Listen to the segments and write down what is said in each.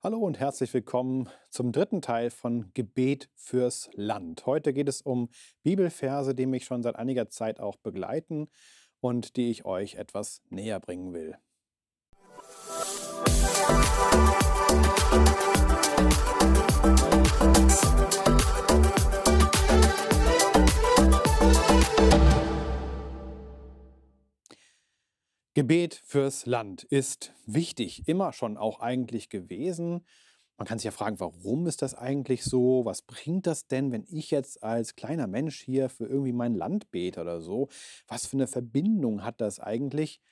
Hallo und herzlich willkommen zum dritten Teil von Gebet fürs Land. Heute geht es um Bibelverse, die mich schon seit einiger Zeit auch begleiten und die ich euch etwas näher bringen will. Gebet fürs Land ist wichtig, immer schon auch eigentlich gewesen. Man kann sich ja fragen, warum ist das eigentlich so? Was bringt das denn, wenn ich jetzt als kleiner Mensch hier für irgendwie mein Land bete oder so? Was für eine Verbindung hat das eigentlich?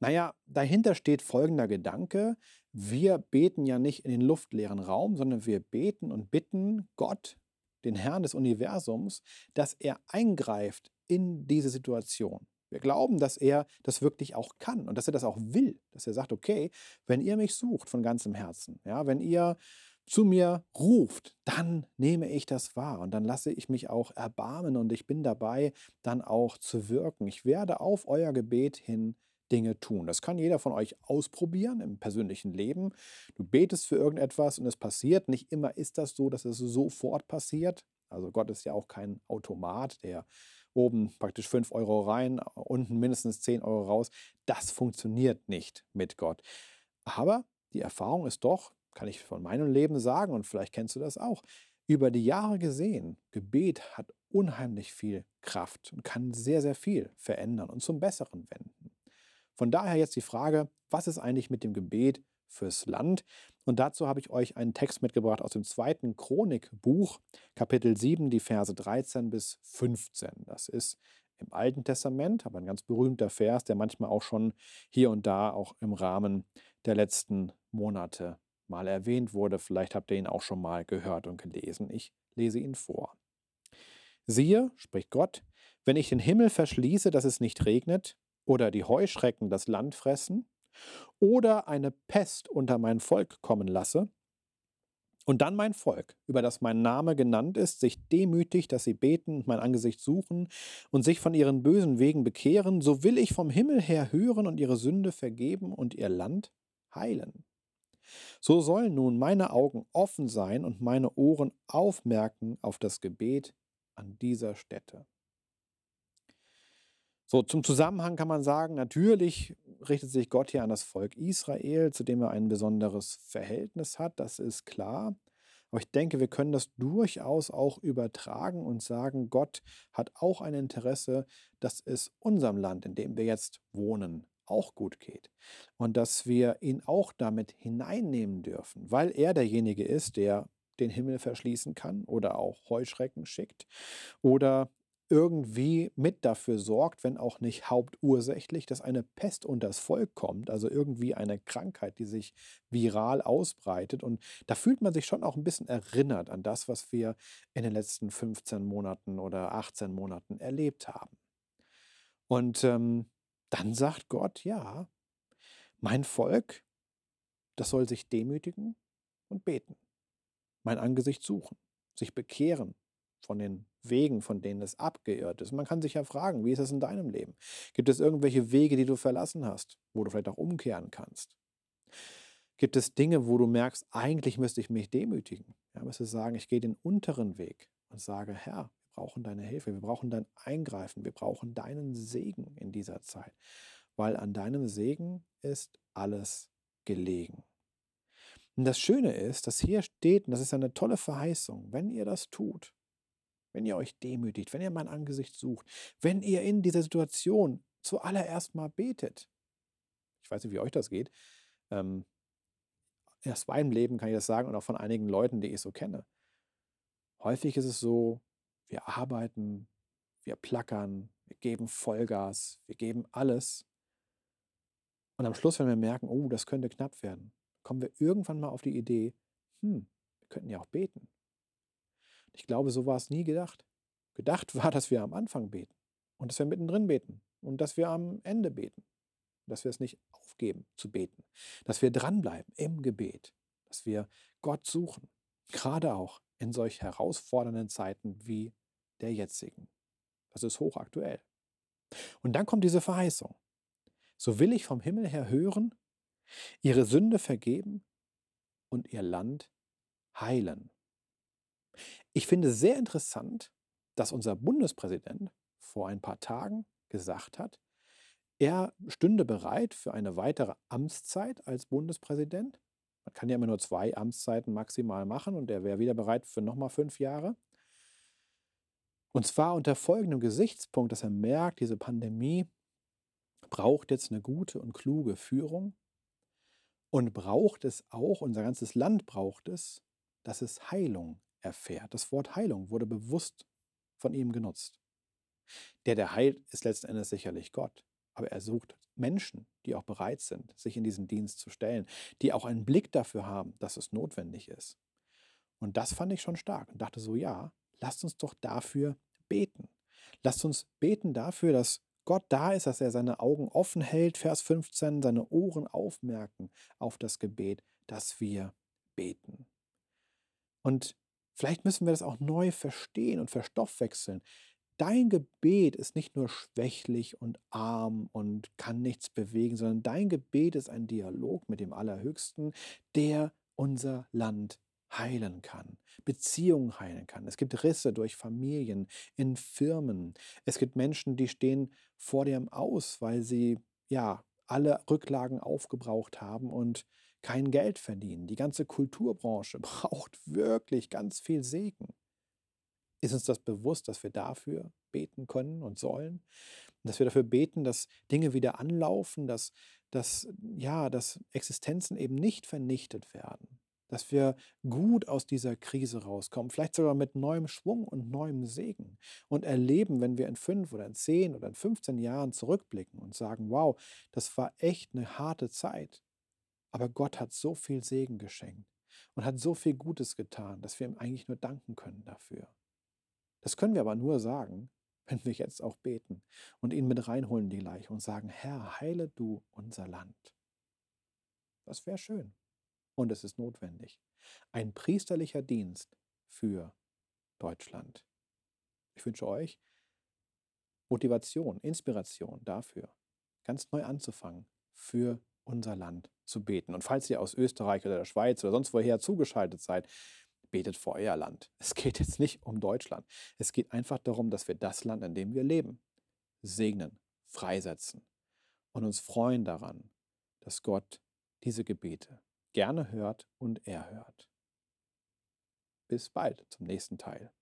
Naja, dahinter steht folgender Gedanke. Wir beten ja nicht in den luftleeren Raum, sondern wir beten und bitten Gott, den Herrn des Universums, dass er eingreift in diese Situation. Wir glauben, dass er das wirklich auch kann und dass er das auch will, dass er sagt, okay, wenn ihr mich sucht von ganzem Herzen, ja, wenn ihr zu mir ruft, dann nehme ich das wahr und dann lasse ich mich auch erbarmen und ich bin dabei, dann auch zu wirken. Ich werde auf euer Gebet hin Dinge tun. Das kann jeder von euch ausprobieren im persönlichen Leben. Du betest für irgendetwas und es passiert. Nicht immer ist das so, dass es sofort passiert. Also Gott ist ja auch kein Automat, der oben praktisch 5 Euro rein, unten mindestens 10 Euro raus. Das funktioniert nicht mit Gott. Aber die Erfahrung ist doch, kann ich von meinem Leben sagen, und vielleicht kennst du das auch, über die Jahre gesehen, Gebet hat unheimlich viel Kraft und kann sehr, sehr viel verändern und zum Besseren wenden. Von daher jetzt die Frage, was ist eigentlich mit dem Gebet fürs Land. Und dazu habe ich euch einen Text mitgebracht aus dem zweiten Chronikbuch, Kapitel 7, die Verse 13 bis 15. Das ist im Alten Testament, aber ein ganz berühmter Vers, der manchmal auch schon hier und da auch im Rahmen der letzten Monate mal erwähnt wurde. Vielleicht habt ihr ihn auch schon mal gehört und gelesen. Ich lese ihn vor. Siehe, spricht Gott, wenn ich den Himmel verschließe, dass es nicht regnet, oder die Heuschrecken das Land fressen, oder eine Pest unter mein Volk kommen lasse, und dann mein Volk, über das mein Name genannt ist, sich demütigt, dass sie beten und mein Angesicht suchen und sich von ihren bösen Wegen bekehren, so will ich vom Himmel her hören und ihre Sünde vergeben und ihr Land heilen. So sollen nun meine Augen offen sein und meine Ohren aufmerken auf das Gebet an dieser Stätte. So, zum Zusammenhang kann man sagen, natürlich richtet sich Gott hier an das Volk Israel, zu dem er ein besonderes Verhältnis hat, das ist klar. Aber ich denke, wir können das durchaus auch übertragen und sagen, Gott hat auch ein Interesse, dass es unserem Land, in dem wir jetzt wohnen, auch gut geht. Und dass wir ihn auch damit hineinnehmen dürfen, weil er derjenige ist, der den Himmel verschließen kann oder auch Heuschrecken schickt oder irgendwie mit dafür sorgt, wenn auch nicht hauptursächlich, dass eine Pest unter das Volk kommt, also irgendwie eine Krankheit, die sich viral ausbreitet. Und da fühlt man sich schon auch ein bisschen erinnert an das, was wir in den letzten 15 Monaten oder 18 Monaten erlebt haben. Und ähm, dann sagt Gott, ja, mein Volk, das soll sich demütigen und beten, mein Angesicht suchen, sich bekehren von den Wegen, von denen es abgeirrt ist. Man kann sich ja fragen, wie ist es in deinem Leben? Gibt es irgendwelche Wege, die du verlassen hast, wo du vielleicht auch umkehren kannst? Gibt es Dinge, wo du merkst, eigentlich müsste ich mich demütigen? Ja, müsste sagen, ich gehe den unteren Weg und sage, Herr, wir brauchen deine Hilfe, wir brauchen dein Eingreifen, wir brauchen deinen Segen in dieser Zeit, weil an deinem Segen ist alles gelegen. Und das Schöne ist, dass hier steht, und das ist eine tolle Verheißung, wenn ihr das tut, wenn ihr euch demütigt, wenn ihr mein Angesicht sucht, wenn ihr in dieser Situation zuallererst mal betet. Ich weiß nicht, wie euch das geht. Ähm, aus meinem Leben kann ich das sagen und auch von einigen Leuten, die ich so kenne. Häufig ist es so, wir arbeiten, wir plackern, wir geben Vollgas, wir geben alles. Und am Schluss, wenn wir merken, oh, das könnte knapp werden, kommen wir irgendwann mal auf die Idee, hm, wir könnten ja auch beten. Ich glaube, so war es nie gedacht. Gedacht war, dass wir am Anfang beten und dass wir mittendrin beten und dass wir am Ende beten. Dass wir es nicht aufgeben zu beten. Dass wir dranbleiben im Gebet. Dass wir Gott suchen. Gerade auch in solch herausfordernden Zeiten wie der jetzigen. Das ist hochaktuell. Und dann kommt diese Verheißung. So will ich vom Himmel her hören, ihre Sünde vergeben und ihr Land heilen. Ich finde sehr interessant, dass unser Bundespräsident vor ein paar Tagen gesagt hat, er stünde bereit für eine weitere Amtszeit als Bundespräsident. Man kann ja immer nur zwei Amtszeiten maximal machen und er wäre wieder bereit für nochmal fünf Jahre. Und zwar unter folgendem Gesichtspunkt, dass er merkt, diese Pandemie braucht jetzt eine gute und kluge Führung und braucht es auch, unser ganzes Land braucht es, dass es Heilung erfährt. Das Wort Heilung wurde bewusst von ihm genutzt. Der, der heilt, ist letzten Endes sicherlich Gott. Aber er sucht Menschen, die auch bereit sind, sich in diesen Dienst zu stellen, die auch einen Blick dafür haben, dass es notwendig ist. Und das fand ich schon stark und dachte so, ja, lasst uns doch dafür beten. Lasst uns beten dafür, dass Gott da ist, dass er seine Augen offen hält, Vers 15, seine Ohren aufmerken auf das Gebet, dass wir beten. Und vielleicht müssen wir das auch neu verstehen und verstoffwechseln. Dein Gebet ist nicht nur schwächlich und arm und kann nichts bewegen, sondern dein Gebet ist ein Dialog mit dem Allerhöchsten, der unser Land heilen kann, Beziehungen heilen kann. Es gibt Risse durch Familien, in Firmen. Es gibt Menschen, die stehen vor dem Aus, weil sie ja alle Rücklagen aufgebraucht haben und kein Geld verdienen. Die ganze Kulturbranche braucht wirklich ganz viel Segen. Ist uns das bewusst, dass wir dafür beten können und sollen? Dass wir dafür beten, dass Dinge wieder anlaufen, dass, dass, ja, dass Existenzen eben nicht vernichtet werden, dass wir gut aus dieser Krise rauskommen, vielleicht sogar mit neuem Schwung und neuem Segen und erleben, wenn wir in fünf oder in zehn oder in 15 Jahren zurückblicken und sagen, wow, das war echt eine harte Zeit, aber Gott hat so viel Segen geschenkt und hat so viel Gutes getan, dass wir ihm eigentlich nur danken können dafür. Das können wir aber nur sagen, wenn wir jetzt auch beten und ihn mit reinholen die Leiche und sagen, Herr, heile du unser Land. Das wäre schön und es ist notwendig. Ein priesterlicher Dienst für Deutschland. Ich wünsche euch Motivation, Inspiration dafür, ganz neu anzufangen, für unser Land zu beten. Und falls ihr aus Österreich oder der Schweiz oder sonst woher zugeschaltet seid, betet für euer Land. Es geht jetzt nicht um Deutschland. Es geht einfach darum, dass wir das Land, in dem wir leben, segnen, freisetzen und uns freuen daran, dass Gott diese Gebete gerne hört und erhört. Bis bald zum nächsten Teil.